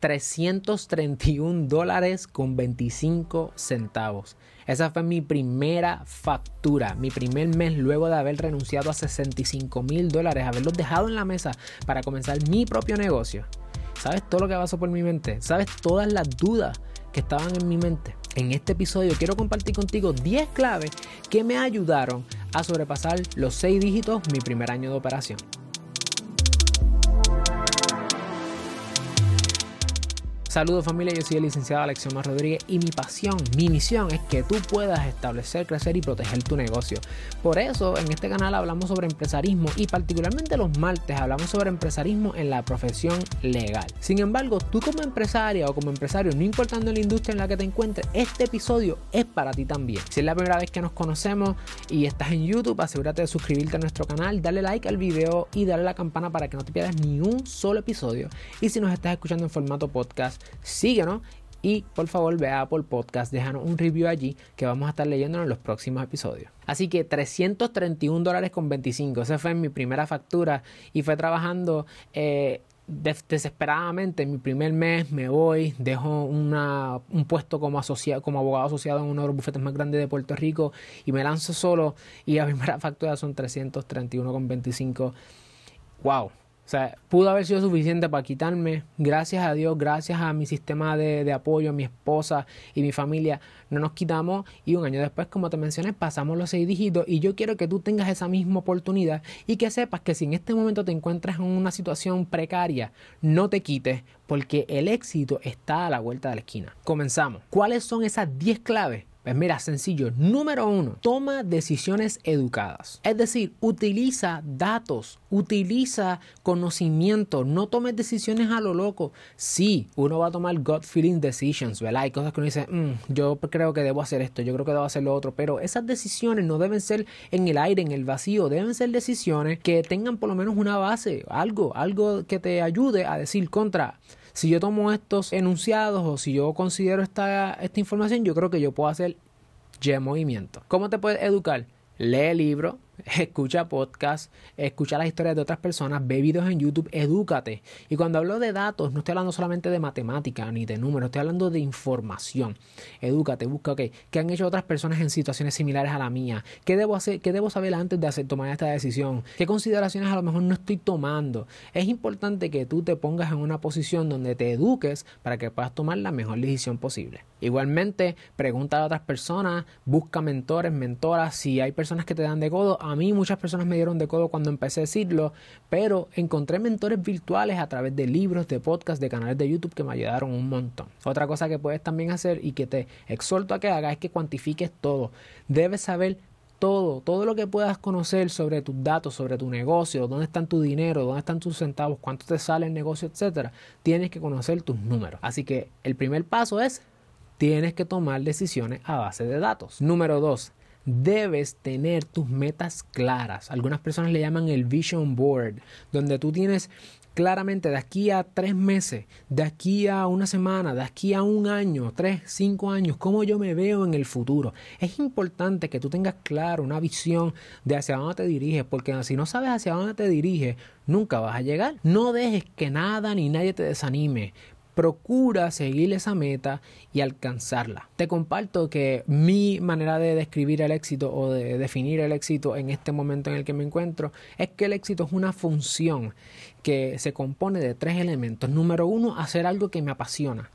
331 dólares con 25 centavos. Esa fue mi primera factura, mi primer mes luego de haber renunciado a 65 mil dólares, haberlos dejado en la mesa para comenzar mi propio negocio. ¿Sabes todo lo que pasó por mi mente? ¿Sabes todas las dudas que estaban en mi mente? En este episodio quiero compartir contigo 10 claves que me ayudaron a sobrepasar los 6 dígitos mi primer año de operación. Saludos familia, yo soy el licenciado Alexioma Rodríguez y mi pasión, mi misión es que tú puedas establecer, crecer y proteger tu negocio. Por eso en este canal hablamos sobre empresarismo y particularmente los martes hablamos sobre empresarismo en la profesión legal. Sin embargo, tú como empresaria o como empresario, no importando la industria en la que te encuentres, este episodio es para ti también. Si es la primera vez que nos conocemos y estás en YouTube, asegúrate de suscribirte a nuestro canal, darle like al video y darle la campana para que no te pierdas ni un solo episodio. Y si nos estás escuchando en formato podcast, síguenos y por favor ve a Apple Podcast, déjanos un review allí que vamos a estar leyendo en los próximos episodios. Así que 331 dólares con 25, esa fue mi primera factura y fue trabajando eh, desesperadamente. En mi primer mes me voy, dejo un puesto como, asociado, como abogado asociado en uno de los bufetes más grandes de Puerto Rico y me lanzo solo y la primera factura son 331 con 25. ¡Wow! Sea, pudo haber sido suficiente para quitarme. Gracias a Dios, gracias a mi sistema de, apoyo, a mi esposa y mi familia, no nos quitamos. Y un año después, como te mencioné, pasamos los seis dígitos. Y yo quiero que tú tengas esa misma oportunidad y que sepas que si en este momento te encuentras en una situación precaria, no te quites porque el éxito está a la vuelta de la esquina. Comenzamos. ¿Cuáles son esas 10 claves pues mira, sencillo. Número uno, toma decisiones educadas. Es decir, utiliza datos, utiliza conocimiento, no tomes decisiones a lo loco. Sí, uno va a tomar gut feeling decisions, ¿verdad? Hay cosas que uno dice, mm, yo creo que debo hacer esto, yo creo que debo hacer lo otro, pero esas decisiones no deben ser en el aire, en el vacío, deben ser decisiones que tengan por lo menos una base, algo, algo que te ayude a decir contra si yo tomo estos enunciados o si yo considero esta, esta información, yo creo que yo puedo hacer Y movimiento. ¿Cómo te puedes educar? Lee libros, escucha podcast, escucha las historias de otras personas, ve videos en YouTube, edúcate. Y cuando hablo de datos, no estoy hablando solamente de matemática ni de números, estoy hablando de información. Edúcate, busca, ok, ¿qué han hecho otras personas en situaciones similares a la mía? ¿Qué debo hacer? ¿Qué debo saber antes de tomar esta decisión? ¿Qué consideraciones a lo mejor no estoy tomando? Es importante que tú te pongas en una posición donde te eduques para que puedas tomar la mejor decisión posible. Igualmente, pregunta a otras personas, busca mentores, mentoras, si hay personas que te dan de codo, a mí muchas personas me dieron de codo cuando empecé a decirlo, pero encontré mentores virtuales a través de libros, de podcasts, de canales de YouTube que me ayudaron un montón. Otra cosa que puedes también hacer y que te exhorto a que hagas es que cuantifiques todo. Debes saber todo, todo lo que puedas conocer sobre tus datos, sobre tu negocio, dónde están tu dinero, dónde están tus centavos, cuánto te sale el negocio, etcétera, tienes que conocer tus números. Así que el primer paso es tienes que tomar decisiones a base de datos. Número dos, debes tener tus metas claras. Algunas personas le llaman el vision board, donde tú tienes claramente de aquí a tres meses, de aquí a una semana, de aquí a un año, tres, cinco años, cómo yo me veo en el futuro. Es importante que tú tengas claro una visión de hacia dónde te diriges, porque si no sabes hacia dónde te diriges, nunca vas a llegar. No dejes que nada ni nadie te desanime procura seguir esa meta y alcanzarla. Te comparto que mi manera de describir el éxito o de definir el éxito en este momento en el que me encuentro es que el éxito es una función que se compone de tres elementos. Número uno, hacer algo que me apasiona.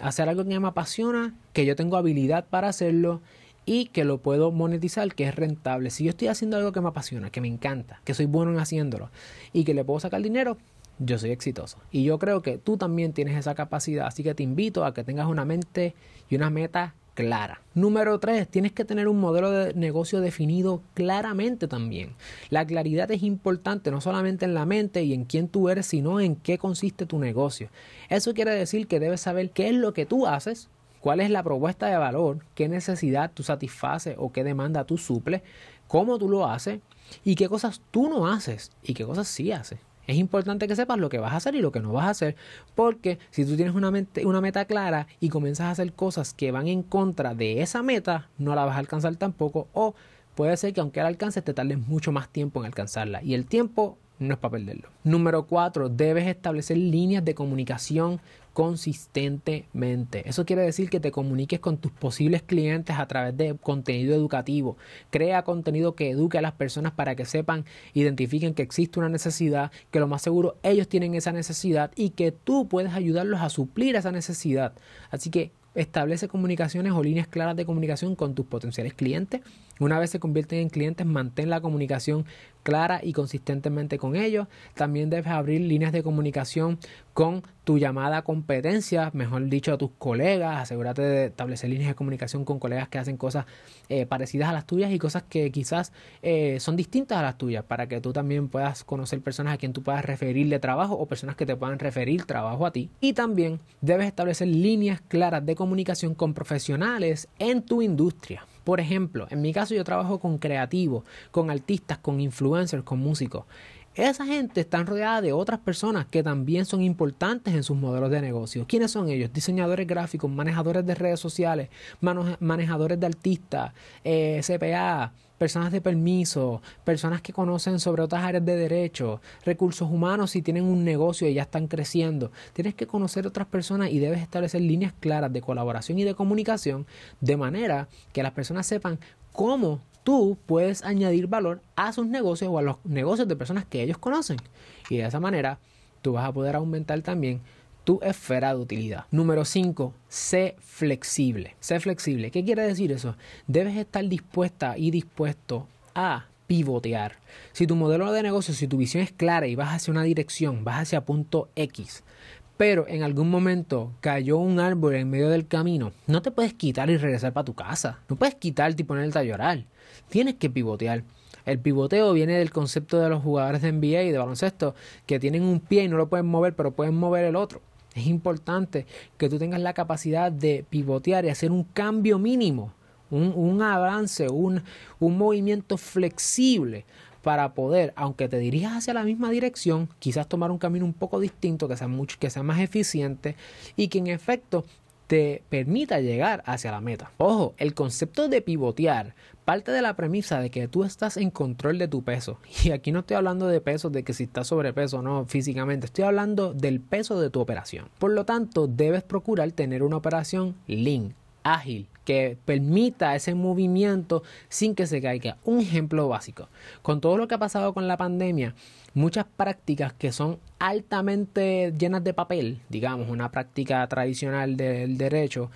Hacer algo que me apasiona, que yo tengo habilidad para hacerlo y que lo puedo monetizar, que es rentable. Si yo estoy haciendo algo que me apasiona, que me encanta, que soy bueno en haciéndolo y que le puedo sacar dinero, yo soy exitoso. Y yo creo que tú también tienes esa capacidad, así que te invito a que tengas una mente y una meta clara. Número tres, tienes que tener un modelo de negocio definido claramente también. La claridad es importante no solamente en la mente y en quién tú eres, sino en qué consiste tu negocio. Eso quiere decir que debes saber qué es lo que tú haces, cuál es la propuesta de valor, qué necesidad tú satisfaces o qué demanda tú suples, cómo tú lo haces y qué cosas tú no haces y qué cosas sí haces. Es importante que sepas lo que vas a hacer y lo que no vas a hacer, porque si tú tienes una, una meta clara y comienzas a hacer cosas que van en contra de esa meta, no la vas a alcanzar tampoco, o puede ser que aunque la alcances te tardes mucho más tiempo en alcanzarla, y el tiempo no es para perderlo. Número cuatro, debes establecer líneas de comunicación consistentemente. Eso quiere decir que te comuniques con tus posibles clientes a través de contenido educativo. Crea contenido que eduque a las personas para que sepan, identifiquen que existe una necesidad, que lo más seguro ellos tienen esa necesidad y que tú puedes ayudarlos a suplir esa necesidad. Así que establece comunicaciones o líneas claras de comunicación con tus potenciales clientes. Una vez se convierten en clientes, mantén la comunicación clara y consistentemente con ellos. También debes abrir líneas de comunicación con tu llamada competencia, mejor dicho, a tus colegas. Asegúrate de establecer líneas de comunicación con colegas que hacen cosas eh, parecidas a las tuyas y cosas que quizás eh, son distintas a las tuyas para que tú también puedas conocer personas a quien tú puedas referirle trabajo o personas que te puedan referir trabajo a ti. Y también debes establecer líneas claras de comunicación con profesionales en tu industria. Por ejemplo, en mi caso yo trabajo con creativos, con artistas, con influencers, con músicos. Esa gente está rodeada de otras personas que también son importantes en sus modelos de negocio. ¿Quiénes son ellos? Diseñadores gráficos, manejadores de redes sociales, manejadores de artistas, eh, CPA, personas de permiso, personas que conocen sobre otras áreas de derecho, recursos humanos si tienen un negocio y ya están creciendo. Tienes que conocer otras personas y debes establecer líneas claras de colaboración y de comunicación de manera que las personas sepan cómo tú puedes añadir valor a sus negocios o a los negocios de personas que ellos conocen. Y de esa manera tú vas a poder aumentar también tu esfera de utilidad. Número 5. Sé flexible. Sé flexible. ¿Qué quiere decir eso? Debes estar dispuesta y dispuesto a pivotear. Si tu modelo de negocio, si tu visión es clara y vas hacia una dirección, vas hacia punto X, pero en algún momento cayó un árbol en medio del camino, no te puedes quitar y regresar para tu casa. No puedes quitarte y ponerte a llorar. Tienes que pivotear. El pivoteo viene del concepto de los jugadores de NBA y de baloncesto que tienen un pie y no lo pueden mover, pero pueden mover el otro. Es importante que tú tengas la capacidad de pivotear y hacer un cambio mínimo, un, avance, un, un movimiento flexible para poder, aunque te dirijas hacia la misma dirección, quizás tomar un camino un poco distinto, que sea, mucho, que sea más eficiente y que en efecto te permita llegar hacia la meta. Ojo, el concepto de pivotear parte de la premisa de que tú estás en control de tu peso. Y aquí no estoy hablando de peso, de que si estás sobrepeso o no físicamente, estoy hablando del peso de tu operación. Por lo tanto, debes procurar tener una operación lean, ágil, que permita ese movimiento sin que se caiga. Un ejemplo básico. Con todo lo que ha pasado con la pandemia, muchas prácticas que son altamente llenas de papel, digamos, una práctica tradicional del derecho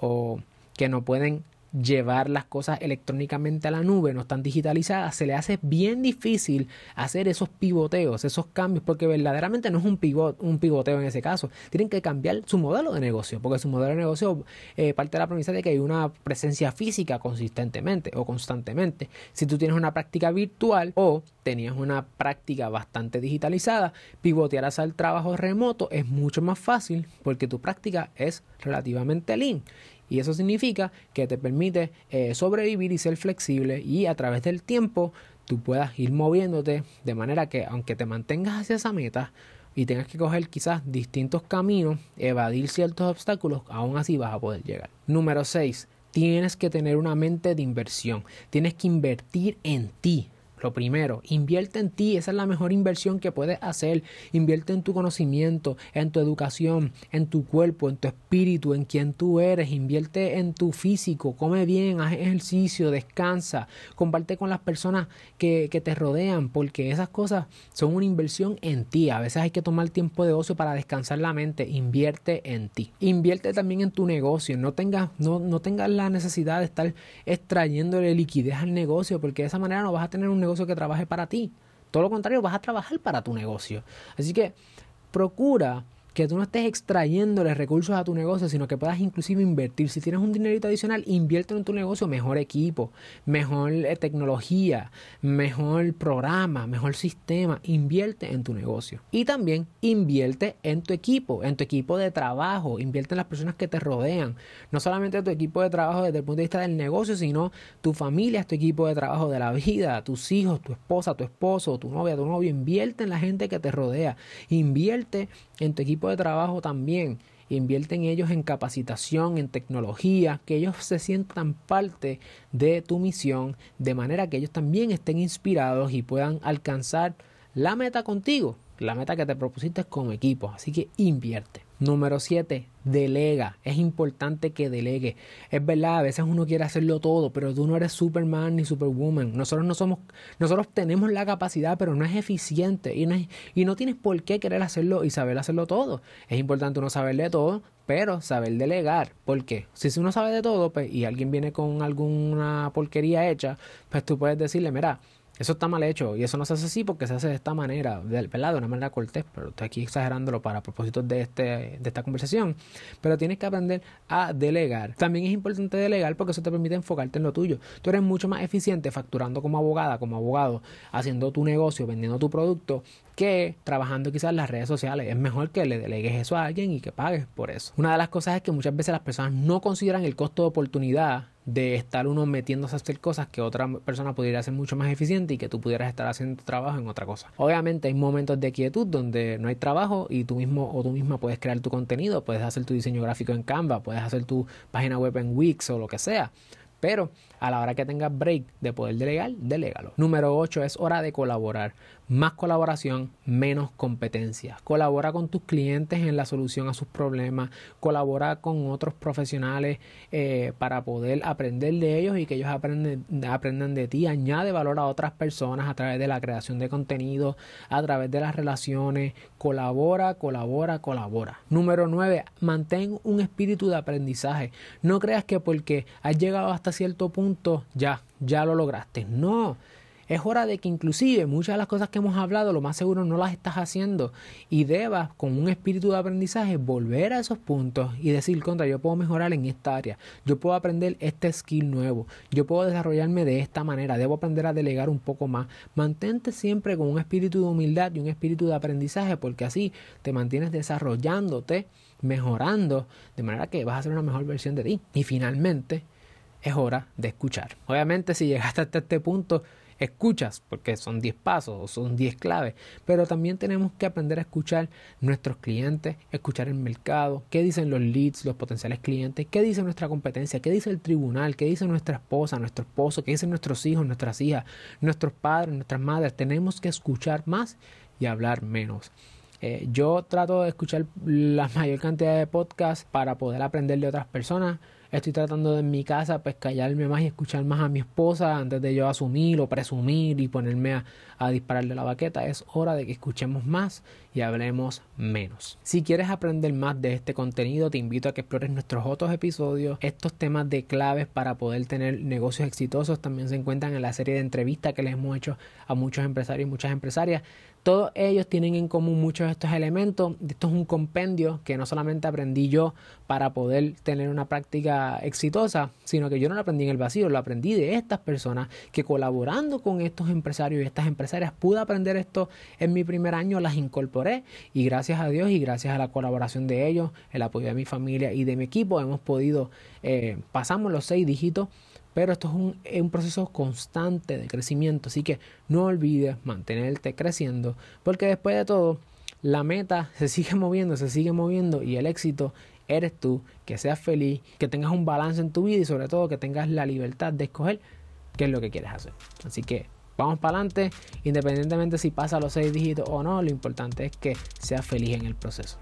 o que no pueden llevar las cosas electrónicamente a la nube, no están digitalizadas, se le hace bien difícil hacer esos pivoteos, esos cambios, porque verdaderamente no es un, pivot, un pivoteo en ese caso. Tienen que cambiar su modelo de negocio, porque su modelo de negocio eh, parte de la premisa de que hay una presencia física consistentemente o constantemente. Si tú tienes una práctica virtual o tenías una práctica bastante digitalizada, pivotear hacia el trabajo remoto es mucho más fácil porque tu práctica es relativamente lean y eso significa que te permite eh, sobrevivir y ser flexible y a través del tiempo tú puedas ir moviéndote de manera que aunque te mantengas hacia esa meta y tengas que coger quizás distintos caminos, evadir ciertos obstáculos, aún así vas a poder llegar. Número 6. Tienes que tener una mente de inversión. Tienes que invertir en ti. Lo primero, invierte en ti, esa es la mejor inversión que puedes hacer. Invierte en tu conocimiento, en tu educación, en tu cuerpo, en tu espíritu, en quien tú eres. Invierte en tu físico, come bien, haz ejercicio, descansa, comparte con las personas que, que te rodean, porque esas cosas son una inversión en ti. A veces hay que tomar tiempo de ocio para descansar la mente. Invierte en ti. Invierte también en tu negocio. No tengas, no, no tengas la necesidad de estar extrayéndole liquidez al negocio, porque de esa manera no vas a tener un que trabaje para ti. Todo lo contrario, vas a trabajar para tu negocio. Así que procura que tú no estés extrayéndole recursos a tu negocio, sino que puedas inclusive invertir. Si tienes un dinerito adicional, invierte en tu negocio, mejor equipo, mejor eh, tecnología, mejor programa, mejor sistema, invierte en tu negocio. Y también invierte en tu equipo, en tu equipo de trabajo, invierte en las personas que te rodean. No solamente tu equipo de trabajo desde el punto de vista del negocio, sino tu familia tu equipo de trabajo de la vida, tus hijos, tu esposa, tu esposo, tu novia, tu novio. Invierte en la gente que te rodea. Invierte en tu equipo de trabajo también. Invierten ellos en capacitación, en tecnología, que ellos se sientan parte de tu misión, de manera que ellos también estén inspirados y puedan alcanzar la meta contigo, la meta que te propusiste como equipo. Así que invierte. Número 7, delega. Es importante que delegue. Es verdad, a veces uno quiere hacerlo todo, pero tú no eres Superman ni Superwoman. Nosotros no somos, nosotros tenemos la capacidad, pero no es eficiente y no, y no tienes por qué querer hacerlo y saber hacerlo todo. Es importante uno saber de todo, pero saber delegar. ¿Por qué? Si uno sabe de todo pues, y alguien viene con alguna porquería hecha, pues tú puedes decirle, mira, eso está mal hecho y eso no se hace así porque se hace de esta manera, ¿verdad? De una manera cortés, pero estoy aquí exagerándolo para propósitos de, este, de esta conversación. Pero tienes que aprender a delegar. También es importante delegar porque eso te permite enfocarte en lo tuyo. Tú eres mucho más eficiente facturando como abogada, como abogado, haciendo tu negocio, vendiendo tu producto, que trabajando quizás en las redes sociales. Es mejor que le delegues eso a alguien y que pagues por eso. Una de las cosas es que muchas veces las personas no consideran el costo de oportunidad de estar uno metiéndose a hacer cosas que otra persona pudiera hacer mucho más eficiente y que tú pudieras estar haciendo trabajo en otra cosa. Obviamente hay momentos de quietud donde no hay trabajo y tú mismo o tú misma puedes crear tu contenido, puedes hacer tu diseño gráfico en Canva, puedes hacer tu página web en Wix o lo que sea. Pero a la hora que tengas break de poder delegar, delégalo. Número 8 es hora de colaborar. Más colaboración, menos competencia. Colabora con tus clientes en la solución a sus problemas. Colabora con otros profesionales eh, para poder aprender de ellos y que ellos aprenden, aprendan de ti. Añade valor a otras personas a través de la creación de contenido, a través de las relaciones. Colabora, colabora, colabora. Número 9. Mantén un espíritu de aprendizaje. No creas que porque has llegado hasta cierto punto ya, ya lo lograste. No es hora de que inclusive muchas de las cosas que hemos hablado, lo más seguro no las estás haciendo y debas con un espíritu de aprendizaje volver a esos puntos y decir, contra, yo puedo mejorar en esta área, yo puedo aprender este skill nuevo, yo puedo desarrollarme de esta manera, debo aprender a delegar un poco más. Mantente siempre con un espíritu de humildad y un espíritu de aprendizaje porque así te mantienes desarrollándote, mejorando, de manera que vas a ser una mejor versión de ti. Y finalmente, es hora de escuchar. Obviamente, si llegaste hasta este punto, escuchas, porque son 10 pasos o son 10 claves, pero también tenemos que aprender a escuchar nuestros clientes, escuchar el mercado, qué dicen los leads, los potenciales clientes, qué dice nuestra competencia, qué dice el tribunal, qué dice nuestra esposa, nuestro esposo, qué dicen nuestros hijos, nuestras hijas, nuestros padres, nuestras madres. Tenemos que escuchar más y hablar menos. Eh, yo trato de escuchar la mayor cantidad de podcasts para poder aprender de otras personas Estoy tratando de en mi casa pues callarme más y escuchar más a mi esposa antes de yo asumir o presumir y ponerme a, dispararle la baqueta. Es hora de que escuchemos más y hablemos menos. Si quieres aprender más de este contenido, te invito a que explores nuestros otros episodios. Estos temas de claves para poder tener negocios exitosos también se encuentran en la serie de entrevistas que les hemos hecho a muchos empresarios y muchas empresarias. Todos ellos tienen en común muchos de estos elementos. Esto es un compendio que no solamente aprendí yo para poder tener una práctica exitosa, sino que yo no lo aprendí en el vacío, lo aprendí de estas personas que colaborando con estos empresarios y estas empresarias pude aprender esto en mi primer año, las incorporé y gracias a Dios y gracias a la colaboración de ellos, el apoyo de mi familia y de mi equipo hemos podido, eh, pasamos los seis dígitos pero esto es un, proceso constante de crecimiento, así que no olvides mantenerte creciendo, porque después de todo, la meta se sigue moviendo, se sigue moviendo y el éxito eres tú, que seas feliz, que tengas un balance en tu vida y sobre todo que tengas la libertad de escoger qué es lo que quieres hacer. Así que vamos para adelante, independientemente si pasa los seis dígitos o no, lo importante es que seas feliz en el proceso.